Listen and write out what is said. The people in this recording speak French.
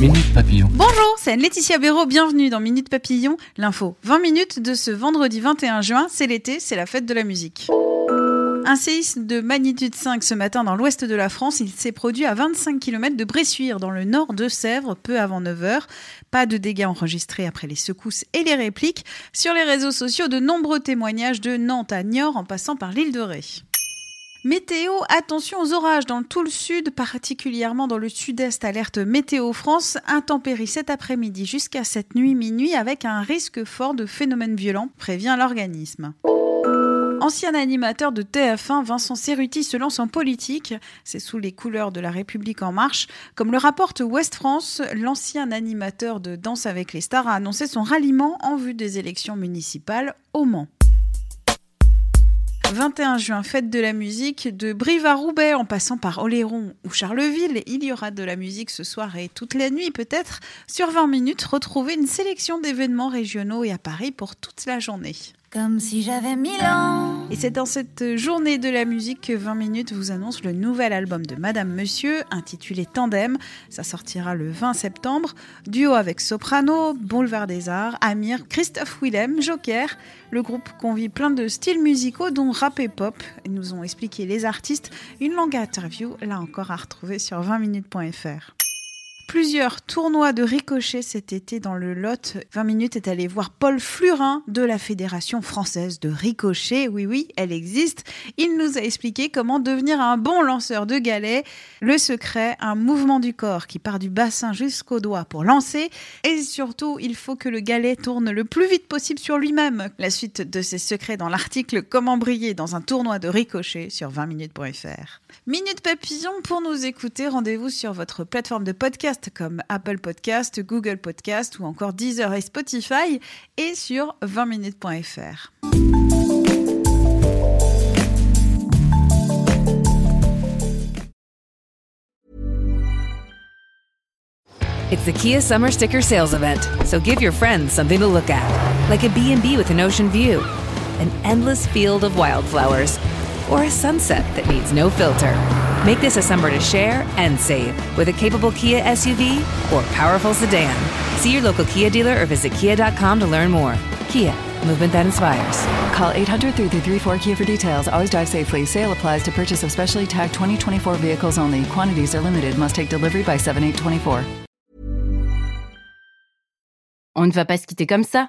Minute Papillon. Bonjour, c'est Laetitia Béraud, bienvenue dans Minute Papillon, l'info. 20 minutes de ce vendredi 21 juin, c'est l'été, c'est la fête de la musique. Un séisme de magnitude 5 ce matin dans l'ouest de la France. Il s'est produit à 25 km de Bressuire, dans le nord de Sèvres, peu avant 9 h. Pas de dégâts enregistrés après les secousses et les répliques. Sur les réseaux sociaux, de nombreux témoignages de Nantes à Niort en passant par l'île de Ré. Météo, attention aux orages dans tout le sud, particulièrement dans le sud-est. Alerte Météo France, intempéries cet après-midi jusqu'à cette nuit minuit avec un risque fort de phénomènes violents, prévient l'organisme. Ancien animateur de TF1, Vincent Cerruti se lance en politique. C'est sous les couleurs de la République en marche. Comme le rapporte Ouest France, l'ancien animateur de Danse avec les stars a annoncé son ralliement en vue des élections municipales au Mans. 21 juin, fête de la musique, de Brive à Roubaix en passant par Oléron ou Charleville. Il y aura de la musique ce soir et toute la nuit peut-être. Sur 20 minutes, retrouvez une sélection d'événements régionaux et à Paris pour toute la journée. Comme si j'avais mille ans. Et c'est dans cette journée de la musique que 20 minutes vous annonce le nouvel album de Madame Monsieur, intitulé Tandem. Ça sortira le 20 septembre. Duo avec Soprano, Boulevard des Arts, Amir, Christophe Willem, Joker. Le groupe convie plein de styles musicaux, dont rap et pop. Ils nous ont expliqué les artistes. Une longue interview, là encore à retrouver sur 20minutes.fr. Plusieurs tournois de ricochet cet été dans le Lot. 20 minutes est allé voir Paul Flurin de la Fédération française de ricochet. Oui, oui, elle existe. Il nous a expliqué comment devenir un bon lanceur de galets. Le secret, un mouvement du corps qui part du bassin jusqu'au doigt pour lancer. Et surtout, il faut que le galet tourne le plus vite possible sur lui-même. La suite de ces secrets dans l'article Comment briller dans un tournoi de ricochet sur 20minutes.fr. Minute Papillon, pour nous écouter, rendez-vous sur votre plateforme de podcast comme Apple Podcast, Google Podcast ou encore Deezer et Spotify et sur 20minutes.fr. It's the Kia Summer Sticker Sales Event, so give your friends something to look at, like a B&B with an ocean view, an endless field of wildflowers, or a sunset that needs no filter. Make this a summer to share and save with a capable Kia SUV or powerful sedan. See your local Kia dealer or visit kia.com to learn more. Kia, movement that inspires. Call 800 334 Kia for details. Always drive safely. Sale applies to purchase of specially tagged 2024 vehicles only. Quantities are limited. Must take delivery by 7824. On ne va pas se quitter comme ça.